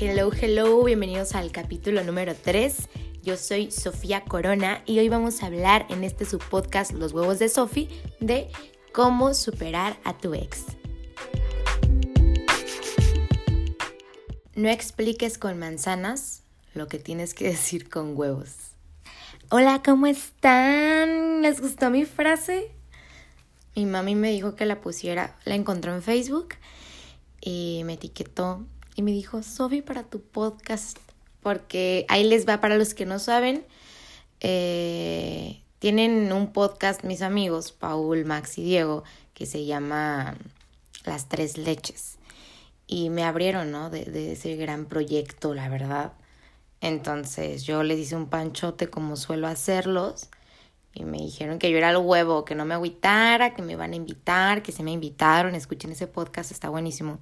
Hello, hello, bienvenidos al capítulo número 3. Yo soy Sofía Corona y hoy vamos a hablar en este subpodcast Los huevos de Sofi de cómo superar a tu ex. No expliques con manzanas lo que tienes que decir con huevos. Hola, ¿cómo están? ¿Les gustó mi frase? Mi mami me dijo que la pusiera, la encontró en Facebook y me etiquetó y me dijo, Sofi, para tu podcast, porque ahí les va para los que no saben. Eh, tienen un podcast mis amigos, Paul, Max y Diego, que se llama Las Tres Leches. Y me abrieron, ¿no? De, de ese gran proyecto, la verdad. Entonces yo les hice un panchote como suelo hacerlos. Y me dijeron que yo era el huevo, que no me agüitara, que me iban a invitar, que se me invitaron. Escuchen ese podcast, está buenísimo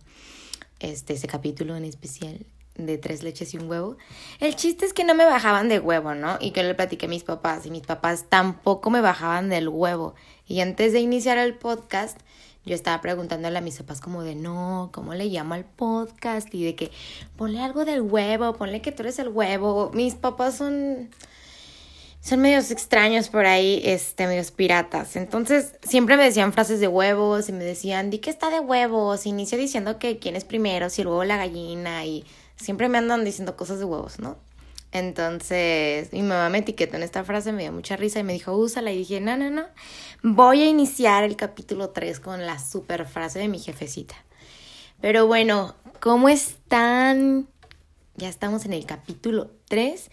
este, ese capítulo en especial de tres leches y un huevo. El chiste es que no me bajaban de huevo, ¿no? Y que le platiqué a mis papás y mis papás tampoco me bajaban del huevo. Y antes de iniciar el podcast, yo estaba preguntándole a mis papás como de, no, ¿cómo le llamo al podcast? Y de que, ponle algo del huevo, ponle que tú eres el huevo. Mis papás son son medios extraños por ahí, este, medios piratas. Entonces, siempre me decían frases de huevos y me decían, di que está de huevos. Inicia diciendo que quién es primero, si el huevo la gallina. Y siempre me andan diciendo cosas de huevos, ¿no? Entonces, mi mamá me etiquetó en esta frase, me dio mucha risa y me dijo, úsala. Y dije, no, no, no. Voy a iniciar el capítulo 3 con la super frase de mi jefecita. Pero bueno, ¿cómo están? Ya estamos en el capítulo 3.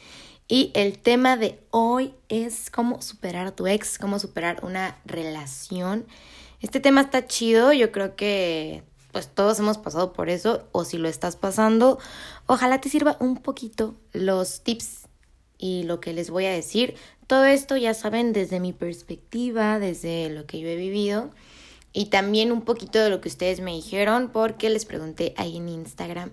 Y el tema de hoy es cómo superar tu ex, cómo superar una relación. Este tema está chido, yo creo que pues todos hemos pasado por eso o si lo estás pasando, ojalá te sirva un poquito los tips y lo que les voy a decir. Todo esto ya saben desde mi perspectiva, desde lo que yo he vivido y también un poquito de lo que ustedes me dijeron porque les pregunté ahí en Instagram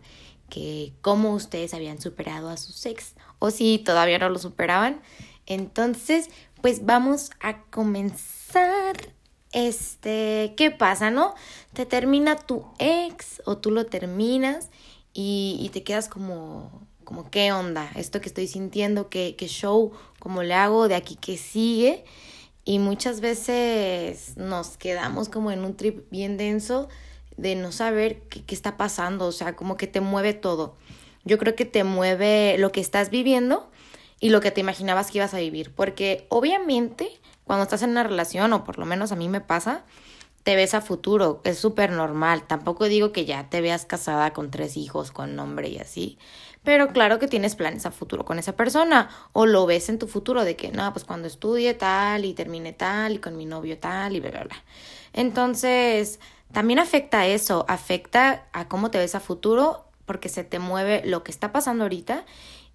que cómo ustedes habían superado a sus ex o si todavía no lo superaban. Entonces, pues vamos a comenzar. Este, ¿qué pasa, no? Te termina tu ex o tú lo terminas y, y te quedas como, como, ¿qué onda? Esto que estoy sintiendo, ¿qué, qué show? ¿Cómo le hago? ¿De aquí que sigue? Y muchas veces nos quedamos como en un trip bien denso de no saber qué, qué está pasando, o sea, como que te mueve todo. Yo creo que te mueve lo que estás viviendo y lo que te imaginabas que ibas a vivir, porque obviamente cuando estás en una relación, o por lo menos a mí me pasa, te ves a futuro, es súper normal. Tampoco digo que ya te veas casada con tres hijos, con nombre y así. Pero claro que tienes planes a futuro con esa persona. O lo ves en tu futuro de que, no, pues cuando estudie tal y termine tal y con mi novio tal y bla, bla, bla. Entonces, también afecta a eso, afecta a cómo te ves a futuro porque se te mueve lo que está pasando ahorita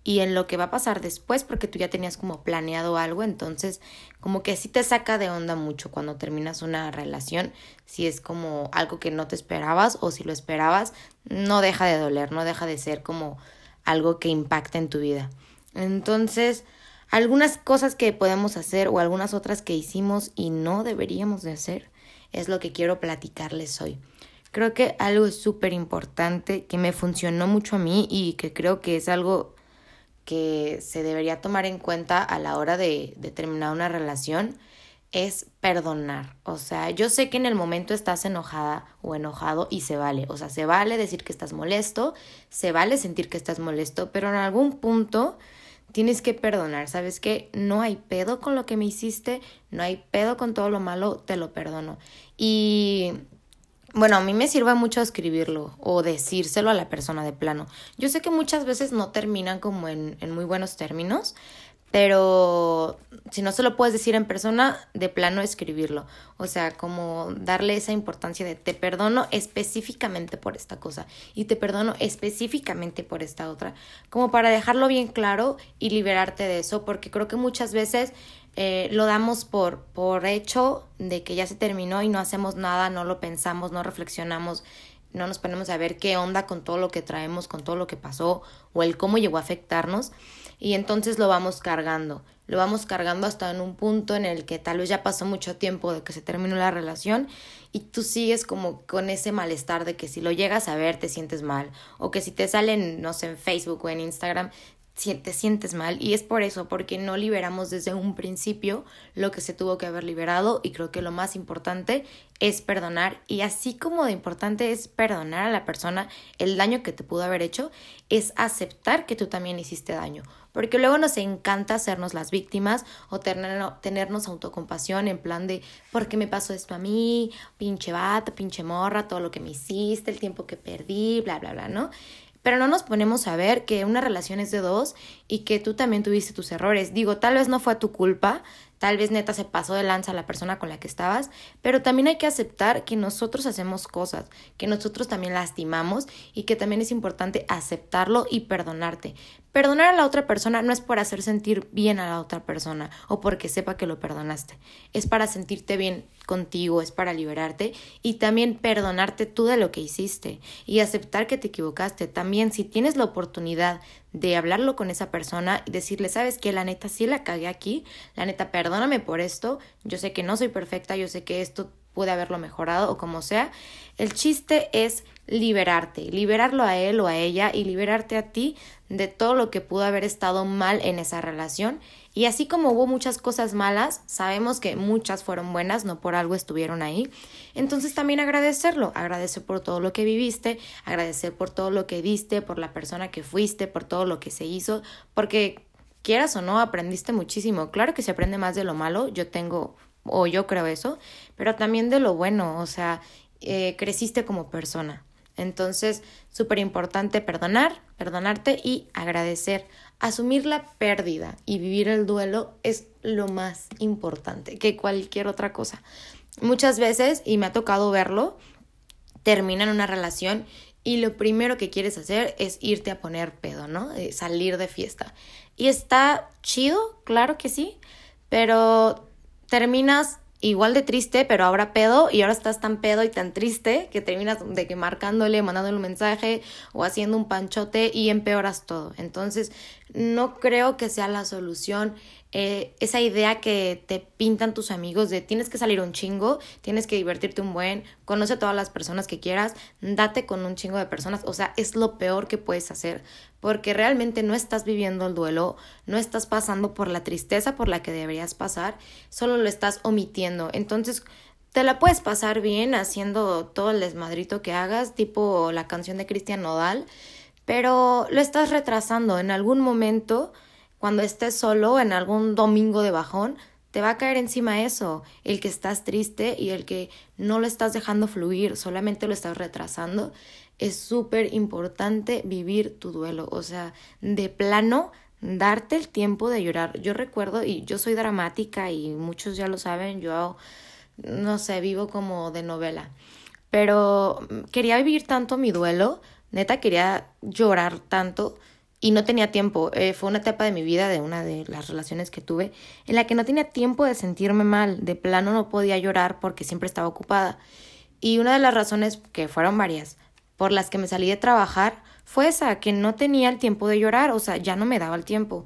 y en lo que va a pasar después porque tú ya tenías como planeado algo, entonces como que sí te saca de onda mucho cuando terminas una relación, si es como algo que no te esperabas o si lo esperabas, no deja de doler, no deja de ser como algo que impacta en tu vida. Entonces, algunas cosas que podemos hacer o algunas otras que hicimos y no deberíamos de hacer es lo que quiero platicarles hoy. Creo que algo súper importante que me funcionó mucho a mí y que creo que es algo que se debería tomar en cuenta a la hora de, de, terminar una relación es perdonar. O sea, yo sé que en el momento estás enojada o enojado y se vale. O sea, se vale decir que estás molesto, se vale sentir que estás molesto, pero en algún punto tienes que perdonar. ¿Sabes que No hay pedo con lo que me hiciste, no hay pedo con todo lo malo, te lo perdono. Y bueno, a mí me sirve mucho escribirlo o decírselo a la persona de plano. Yo sé que muchas veces no terminan como en, en muy buenos términos, pero si no se lo puedes decir en persona, de plano escribirlo. O sea, como darle esa importancia de te perdono específicamente por esta cosa y te perdono específicamente por esta otra, como para dejarlo bien claro y liberarte de eso, porque creo que muchas veces eh, lo damos por, por hecho de que ya se terminó y no hacemos nada, no lo pensamos, no reflexionamos, no nos ponemos a ver qué onda con todo lo que traemos, con todo lo que pasó o el cómo llegó a afectarnos y entonces lo vamos cargando. lo vamos cargando hasta en un punto en el que tal vez ya pasó mucho tiempo de que se terminó la relación y tú sigues como con ese malestar de que si lo llegas a ver te sientes mal o que si te salen, no sé, en Facebook o en Instagram te sientes mal. Y es por eso, porque no liberamos desde un principio lo que se tuvo que haber liberado y creo que lo más importante es perdonar. Y así como de importante es perdonar a la persona el daño que te pudo haber hecho, es aceptar que tú también hiciste daño, porque luego nos encanta hacernos las víctimas o tener, tenernos autocompasión en plan de, ¿por qué me pasó esto a mí? Pinche bata, pinche morra, todo lo que me hiciste, el tiempo que perdí, bla, bla, bla, ¿no? Pero no nos ponemos a ver que una relación es de dos y que tú también tuviste tus errores. Digo, tal vez no fue tu culpa, tal vez neta se pasó de lanza la persona con la que estabas, pero también hay que aceptar que nosotros hacemos cosas, que nosotros también lastimamos y que también es importante aceptarlo y perdonarte. Perdonar a la otra persona no es por hacer sentir bien a la otra persona o porque sepa que lo perdonaste, es para sentirte bien contigo, es para liberarte y también perdonarte tú de lo que hiciste y aceptar que te equivocaste. También si tienes la oportunidad de hablarlo con esa persona y decirle, sabes que la neta sí la cagué aquí, la neta perdóname por esto, yo sé que no soy perfecta, yo sé que esto puede haberlo mejorado o como sea. El chiste es liberarte, liberarlo a él o a ella y liberarte a ti de todo lo que pudo haber estado mal en esa relación. Y así como hubo muchas cosas malas, sabemos que muchas fueron buenas, no por algo estuvieron ahí. Entonces también agradecerlo, agradecer por todo lo que viviste, agradecer por todo lo que diste, por la persona que fuiste, por todo lo que se hizo, porque quieras o no, aprendiste muchísimo. Claro que se aprende más de lo malo, yo tengo o yo creo eso, pero también de lo bueno, o sea, eh, creciste como persona. Entonces, súper importante perdonar, perdonarte y agradecer. Asumir la pérdida y vivir el duelo es lo más importante que cualquier otra cosa. Muchas veces, y me ha tocado verlo, terminan una relación y lo primero que quieres hacer es irte a poner pedo, ¿no? Eh, salir de fiesta. Y está chido, claro que sí, pero terminas igual de triste, pero ahora pedo y ahora estás tan pedo y tan triste que terminas de que marcándole, mandándole un mensaje o haciendo un panchote y empeoras todo. Entonces, no creo que sea la solución eh, esa idea que te pintan tus amigos de tienes que salir un chingo, tienes que divertirte un buen, conoce a todas las personas que quieras, date con un chingo de personas, o sea, es lo peor que puedes hacer, porque realmente no estás viviendo el duelo, no estás pasando por la tristeza por la que deberías pasar, solo lo estás omitiendo. Entonces, te la puedes pasar bien haciendo todo el desmadrito que hagas, tipo la canción de Cristian Nodal, pero lo estás retrasando en algún momento cuando estés solo en algún domingo de bajón, te va a caer encima eso, el que estás triste y el que no lo estás dejando fluir, solamente lo estás retrasando. Es súper importante vivir tu duelo, o sea, de plano, darte el tiempo de llorar. Yo recuerdo, y yo soy dramática y muchos ya lo saben, yo, no sé, vivo como de novela, pero quería vivir tanto mi duelo, neta quería llorar tanto y no tenía tiempo. Eh, fue una etapa de mi vida, de una de las relaciones que tuve, en la que no tenía tiempo de sentirme mal. De plano no podía llorar porque siempre estaba ocupada. Y una de las razones, que fueron varias, por las que me salí de trabajar, fue esa, que no tenía el tiempo de llorar, o sea, ya no me daba el tiempo.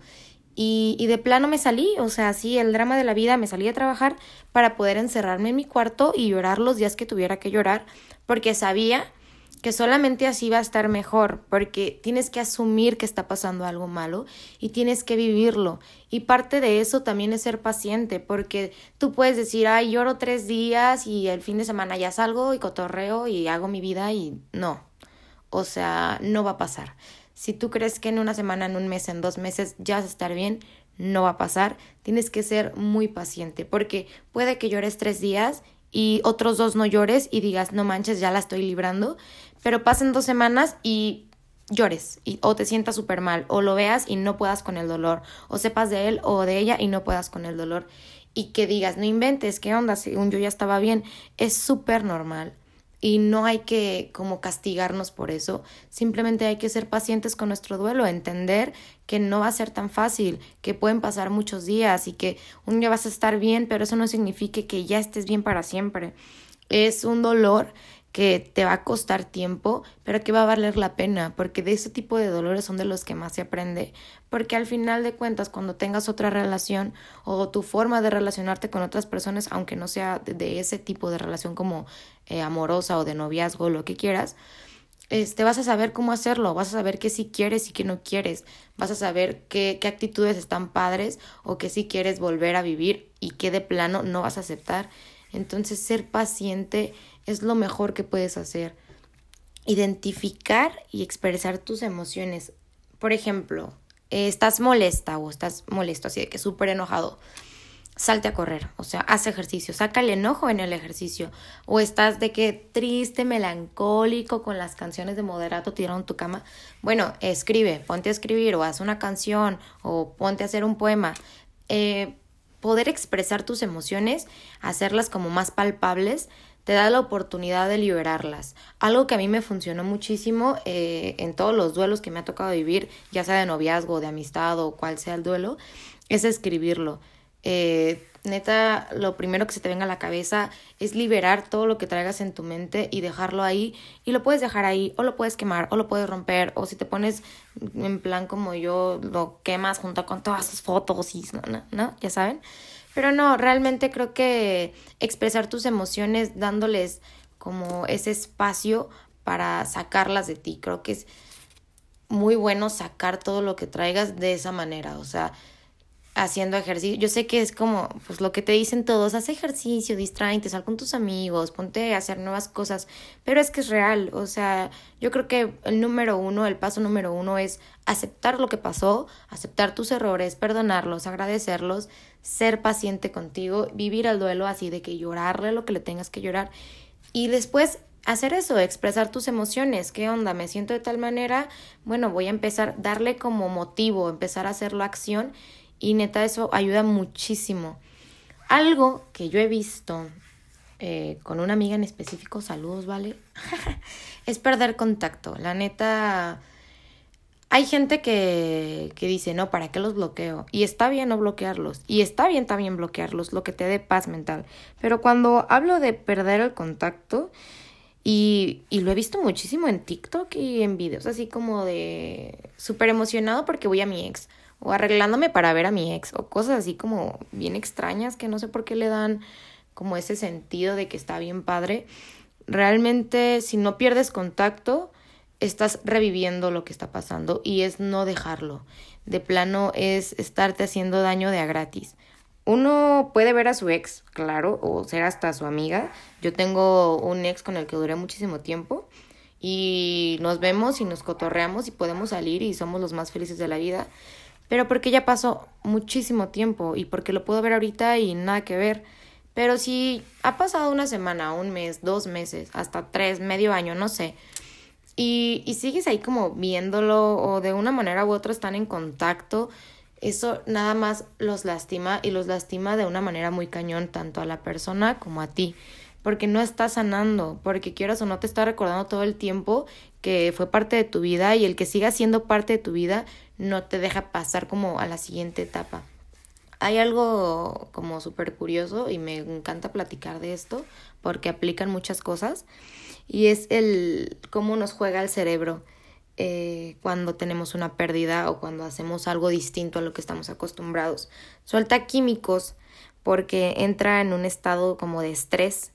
Y, y de plano me salí, o sea, sí, el drama de la vida, me salí de trabajar para poder encerrarme en mi cuarto y llorar los días que tuviera que llorar, porque sabía que solamente así va a estar mejor, porque tienes que asumir que está pasando algo malo y tienes que vivirlo. Y parte de eso también es ser paciente, porque tú puedes decir, ay, lloro tres días y el fin de semana ya salgo y cotorreo y hago mi vida y no. O sea, no va a pasar. Si tú crees que en una semana, en un mes, en dos meses ya vas a estar bien, no va a pasar. Tienes que ser muy paciente, porque puede que llores tres días y otros dos no llores y digas, no manches, ya la estoy librando, pero pasen dos semanas y llores o te sientas súper mal o lo veas y no puedas con el dolor o sepas de él o de ella y no puedas con el dolor. Y que digas, no inventes, ¿qué onda? Según yo ya estaba bien, es súper normal y no hay que como castigarnos por eso, simplemente hay que ser pacientes con nuestro duelo, entender que no va a ser tan fácil, que pueden pasar muchos días y que un día vas a estar bien, pero eso no significa que ya estés bien para siempre. Es un dolor que te va a costar tiempo, pero que va a valer la pena, porque de ese tipo de dolores son de los que más se aprende, porque al final de cuentas cuando tengas otra relación o tu forma de relacionarte con otras personas, aunque no sea de, ese tipo de relación como eh, amorosa o de noviazgo, lo que quieras, este, vas a saber cómo hacerlo, vas a saber qué sí quieres y qué no quieres, vas a saber qué, qué actitudes están padres o qué sí quieres volver a vivir y qué de plano no vas a aceptar. Entonces, ser paciente es lo mejor que puedes hacer. Identificar y expresar tus emociones. Por ejemplo, eh, estás molesta o estás molesto, así de que súper enojado. Salte a correr, o sea, haz ejercicio, saca el enojo en el ejercicio. O estás de que triste, melancólico con las canciones de moderato tirado en tu cama. Bueno, escribe, ponte a escribir o haz una canción o ponte a hacer un poema. Eh, poder expresar tus emociones, hacerlas como más palpables, te da la oportunidad de liberarlas. Algo que a mí me funcionó muchísimo eh, en todos los duelos que me ha tocado vivir, ya sea de noviazgo, de amistad o cual sea el duelo, es escribirlo. Eh, neta, lo primero que se te venga a la cabeza es liberar todo lo que traigas en tu mente y dejarlo ahí. Y lo puedes dejar ahí, o lo puedes quemar, o lo puedes romper, o si te pones en plan como yo, lo quemas junto con todas sus fotos y no, no, ya saben. Pero no, realmente creo que expresar tus emociones dándoles como ese espacio para sacarlas de ti. Creo que es muy bueno sacar todo lo que traigas de esa manera. O sea, haciendo ejercicio. Yo sé que es como, pues lo que te dicen todos, haz ejercicio, distráete, sal con tus amigos, ponte a hacer nuevas cosas, pero es que es real, o sea, yo creo que el número uno, el paso número uno es aceptar lo que pasó, aceptar tus errores, perdonarlos, agradecerlos, ser paciente contigo, vivir el duelo así de que llorarle lo que le tengas que llorar y después hacer eso, expresar tus emociones, qué onda, me siento de tal manera, bueno, voy a empezar, darle como motivo, empezar a hacerlo acción y neta, eso ayuda muchísimo. Algo que yo he visto eh, con una amiga en específico, saludos, ¿vale? es perder contacto. La neta, hay gente que, que dice, no, ¿para qué los bloqueo? Y está bien no bloquearlos. Y está bien también bloquearlos, lo que te dé paz mental. Pero cuando hablo de perder el contacto, y, y lo he visto muchísimo en TikTok y en videos, así como de súper emocionado porque voy a mi ex o arreglándome para ver a mi ex o cosas así como bien extrañas que no sé por qué le dan como ese sentido de que está bien padre. Realmente si no pierdes contacto, estás reviviendo lo que está pasando y es no dejarlo. De plano es estarte haciendo daño de a gratis. Uno puede ver a su ex, claro, o ser hasta su amiga. Yo tengo un ex con el que duré muchísimo tiempo y nos vemos y nos cotorreamos y podemos salir y somos los más felices de la vida pero porque ya pasó muchísimo tiempo y porque lo puedo ver ahorita y nada que ver. Pero si ha pasado una semana, un mes, dos meses, hasta tres, medio año, no sé, y, y sigues ahí como viéndolo o de una manera u otra están en contacto, eso nada más los lastima y los lastima de una manera muy cañón tanto a la persona como a ti porque no estás sanando, porque quieras o no te está recordando todo el tiempo que fue parte de tu vida y el que siga siendo parte de tu vida no te deja pasar como a la siguiente etapa. Hay algo como súper curioso y me encanta platicar de esto porque aplican muchas cosas y es el cómo nos juega el cerebro eh, cuando tenemos una pérdida o cuando hacemos algo distinto a lo que estamos acostumbrados. Suelta químicos porque entra en un estado como de estrés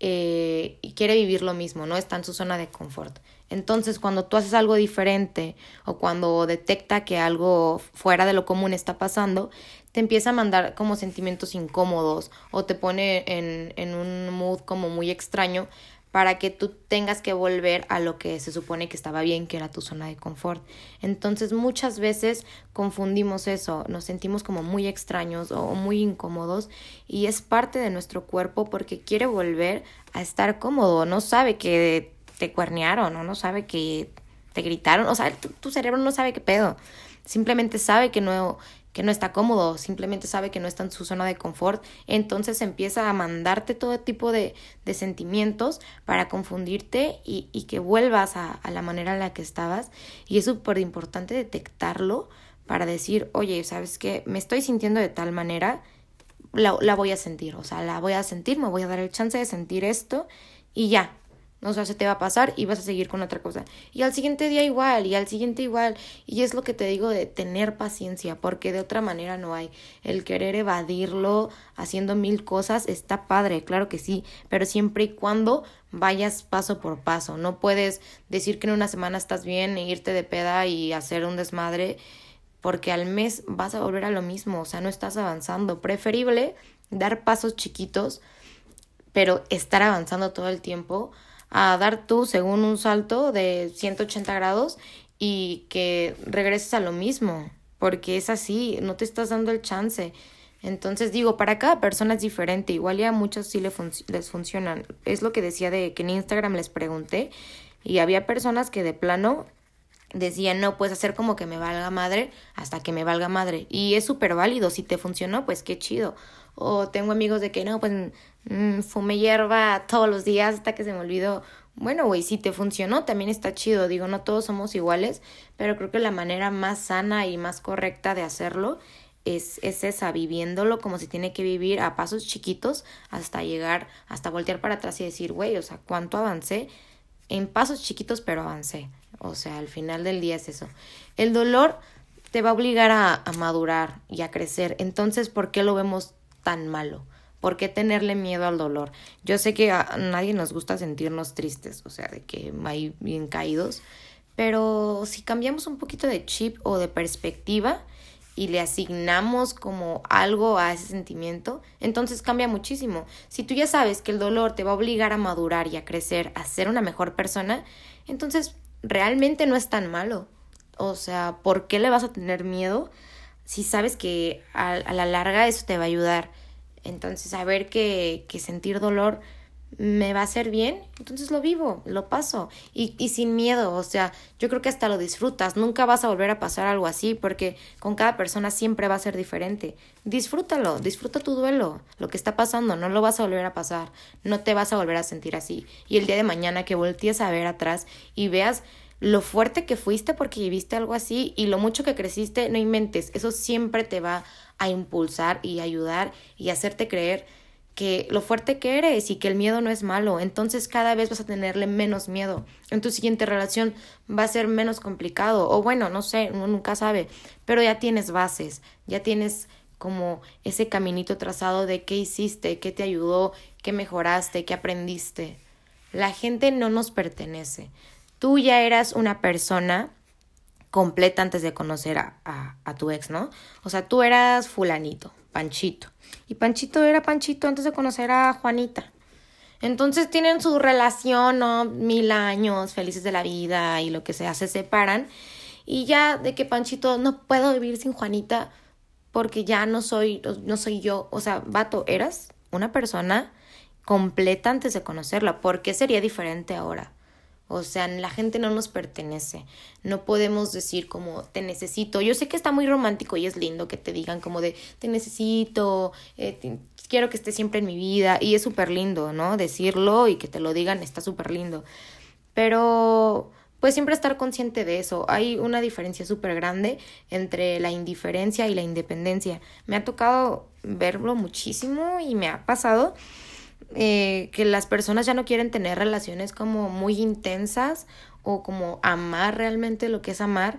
eh, y quiere vivir lo mismo, no está en su zona de confort. Entonces, cuando tú haces algo diferente o cuando detecta que algo fuera de lo común está pasando, te empieza a mandar como sentimientos incómodos o te pone en, en un mood como muy extraño para que tú tengas que volver a lo que se supone que estaba bien, que era tu zona de confort. Entonces muchas veces confundimos eso, nos sentimos como muy extraños o muy incómodos y es parte de nuestro cuerpo porque quiere volver a estar cómodo, no sabe que te cuernearon o no sabe que te gritaron, o sea, tu, tu cerebro no sabe qué pedo, simplemente sabe que no que no está cómodo, simplemente sabe que no está en su zona de confort, entonces empieza a mandarte todo tipo de, de sentimientos para confundirte y, y que vuelvas a, a, la manera en la que estabas. Y es súper importante detectarlo para decir, oye, ¿sabes qué? Me estoy sintiendo de tal manera, la, la voy a sentir, o sea, la voy a sentir, me voy a dar el chance de sentir esto y ya, o sea, se te va a pasar y vas a seguir con otra cosa. Y al siguiente día igual, y al siguiente igual. Y es lo que te digo de tener paciencia, porque de otra manera no hay. El querer evadirlo haciendo mil cosas está padre, claro que sí, pero siempre y cuando vayas paso por paso. No puedes decir que en una semana estás bien e irte de peda y hacer un desmadre, porque al mes vas a volver a lo mismo, o sea, no estás avanzando. Preferible dar pasos chiquitos, pero estar avanzando todo el tiempo a dar tú según un salto de 180 grados y que regreses a lo mismo, porque es así, no te estás dando el chance. Entonces digo, para cada persona es diferente, igual ya a muchos sí les, les funcionan. Es lo que decía de que en Instagram les pregunté y había personas que de plano decían, no, puedes hacer como que me valga madre hasta que me valga madre. Y es súper válido, si te funcionó, pues qué chido. O tengo amigos de que no, pues mmm, fume hierba todos los días hasta que se me olvidó. Bueno, güey, si te funcionó, también está chido. Digo, no todos somos iguales, pero creo que la manera más sana y más correcta de hacerlo es, es esa, viviéndolo como se tiene que vivir a pasos chiquitos hasta llegar, hasta voltear para atrás y decir, güey, o sea, ¿cuánto avancé? En pasos chiquitos, pero avancé. O sea, al final del día es eso. El dolor te va a obligar a, a madurar y a crecer. Entonces, ¿por qué lo vemos tan malo? ¿Por qué tenerle miedo al dolor? Yo sé que a nadie nos gusta sentirnos tristes, o sea, de que hay bien caídos, pero si cambiamos un poquito de chip o de perspectiva y le asignamos como algo a ese sentimiento, entonces cambia muchísimo. Si tú ya sabes que el dolor te va a obligar a madurar y a crecer, a ser una mejor persona, entonces realmente no es tan malo. O sea, ¿por qué le vas a tener miedo si sabes que a, a la larga eso te va a ayudar? Entonces, saber que, que sentir dolor me va a hacer bien, entonces lo vivo, lo paso y, y sin miedo, o sea, yo creo que hasta lo disfrutas, nunca vas a volver a pasar algo así porque con cada persona siempre va a ser diferente. Disfrútalo, disfruta tu duelo, lo que está pasando, no lo vas a volver a pasar, no te vas a volver a sentir así. Y el día de mañana que voltees a ver atrás y veas lo fuerte que fuiste porque viviste algo así y lo mucho que creciste, no inventes, eso siempre te va a impulsar y ayudar y hacerte creer que lo fuerte que eres y que el miedo no es malo. Entonces cada vez vas a tenerle menos miedo. En tu siguiente relación va a ser menos complicado. O bueno, no sé, uno nunca sabe. Pero ya tienes bases, ya tienes como ese caminito trazado de qué hiciste, qué te ayudó, qué mejoraste, qué aprendiste. La gente no nos pertenece tú ya eras una persona completa antes de conocer a, tu ex, ¿no? O sea, tú eras fulanito, Panchito. Y Panchito era Panchito antes de conocer a Juanita. Entonces tienen su relación, ¿no? Mil años, felices de la vida y lo que sea, se separan. Y ya de que Panchito no puedo vivir sin Juanita porque ya no soy, no soy yo. O sea, vato, eras una persona completa antes de conocerla. ¿Por qué sería diferente ahora? O sea, la gente no nos pertenece. No podemos decir como te necesito. Yo sé que está muy romántico y es lindo que te digan como de te necesito, eh, quiero que estés siempre en mi vida. Y es súper lindo, ¿no? Decirlo y que te lo digan está súper lindo. Pero pues siempre estar consciente de eso. Hay una diferencia súper grande entre la indiferencia y la independencia. Me ha tocado verlo muchísimo y me ha pasado eh, que las personas ya no quieren tener relaciones como muy intensas o como amar realmente lo que es amar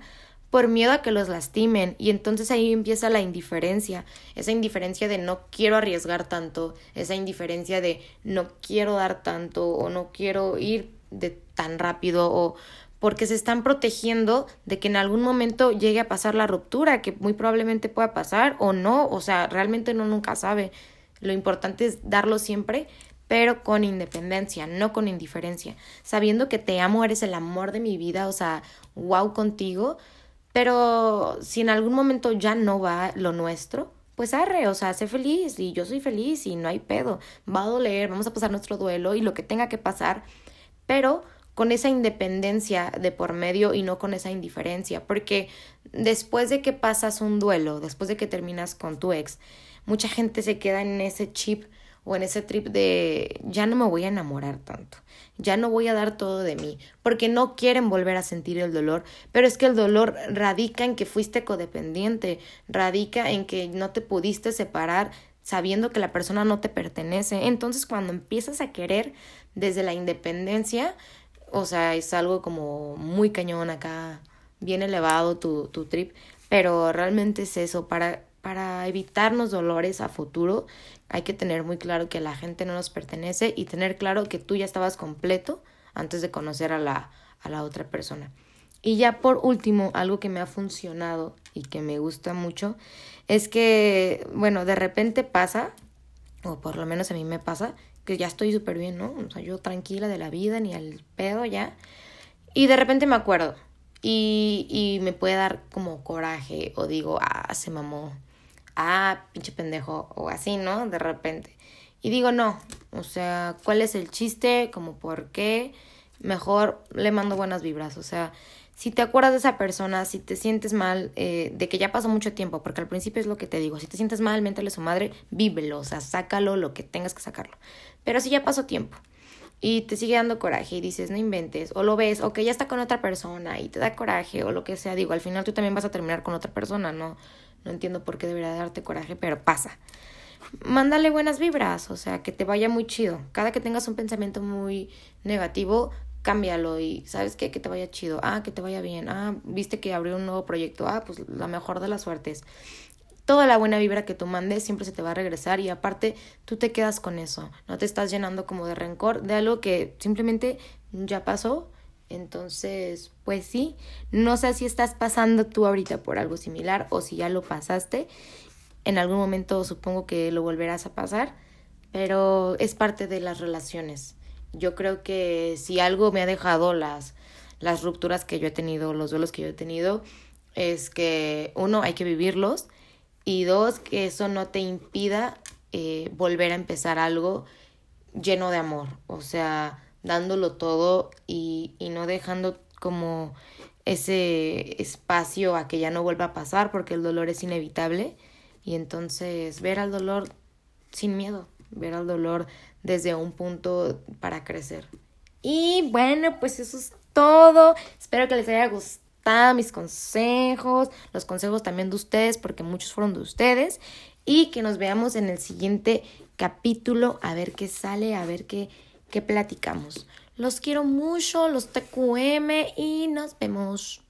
por miedo a que los lastimen y entonces ahí empieza la indiferencia, esa indiferencia de no quiero arriesgar tanto, esa indiferencia de no quiero dar tanto o no quiero ir de tan rápido o porque se están protegiendo de que en algún momento llegue a pasar la ruptura, que muy probablemente pueda pasar o no, o sea, realmente uno nunca sabe. Lo importante es darlo siempre, pero con independencia, no con indiferencia, sabiendo que te amo, eres el amor de mi vida, o sea, wow contigo, pero si en algún momento ya no va lo nuestro, pues arre, o sea, sé feliz y yo soy feliz y no hay pedo, va a doler, vamos a pasar nuestro duelo y lo que tenga que pasar, pero con esa independencia de por medio y no con esa indiferencia, porque después de que pasas un duelo, después de que terminas con tu ex, mucha gente se queda en ese chip o en ese trip de ya no me voy a enamorar tanto, ya no voy a dar todo de mí, porque no quieren volver a sentir el dolor, pero es que el dolor radica en que fuiste codependiente, radica en que no te pudiste separar sabiendo que la persona no te pertenece. Entonces cuando empiezas a querer desde la independencia, o sea, es algo como muy cañón acá, bien elevado tu, tu trip, pero realmente es eso, para, para evitarnos dolores a futuro, hay que tener muy claro que la gente no nos pertenece y tener claro que tú ya estabas completo antes de conocer a la, a la otra persona. Y ya por último, algo que me ha funcionado y que me gusta mucho es que, bueno, de repente pasa, o por lo menos a mí me pasa, que ya estoy súper bien, ¿no? O sea, yo tranquila de la vida, ni al pedo ya. Y de repente me acuerdo y, y me puede dar como coraje o digo, ah, se mamó, ah, pinche pendejo, o así, ¿no? De repente. Y digo, no, o sea, ¿cuál es el chiste? Como por qué? Mejor le mando buenas vibras, o sea, si te acuerdas de esa persona, si te sientes mal, eh, de que ya pasó mucho tiempo, porque al principio es lo que te digo, si te sientes mal, méntale a su madre, vívelo, o sea, sácalo lo que tengas que sacarlo. Pero si ya pasó tiempo y te sigue dando coraje y dices, no inventes, o lo ves, o que ya está con otra persona y te da coraje, o lo que sea, digo, al final tú también vas a terminar con otra persona, no, no entiendo por qué debería darte coraje, pero pasa. Mándale buenas vibras, o sea, que te vaya muy chido. Cada que tengas un pensamiento muy negativo, cámbialo y sabes qué, que te vaya chido, ah, que te vaya bien, ah, viste que abrió un nuevo proyecto, ah, pues la mejor de las suertes. Toda la buena vibra que tú mandes siempre se te va a regresar y aparte tú te quedas con eso, no te estás llenando como de rencor de algo que simplemente ya pasó. Entonces, pues sí, no sé si estás pasando tú ahorita por algo similar o si ya lo pasaste. En algún momento supongo que lo volverás a pasar, pero es parte de las relaciones yo creo que si algo me ha dejado las, las rupturas que yo he tenido, los duelos que yo he tenido, es que uno, hay que vivirlos y dos, que eso no te impida eh, volver a empezar algo lleno de amor, o sea, dándolo todo y, y no dejando como ese espacio a que ya no vuelva a pasar porque el dolor es inevitable y entonces ver al dolor sin miedo, ver al dolor desde un punto para crecer. Y bueno, pues eso es todo. Espero que les haya gustado mis consejos, los consejos también de ustedes, porque muchos fueron de ustedes. Y que nos veamos en el siguiente capítulo, a ver qué sale, a ver qué, qué platicamos. Los quiero mucho, los TQM, y nos vemos.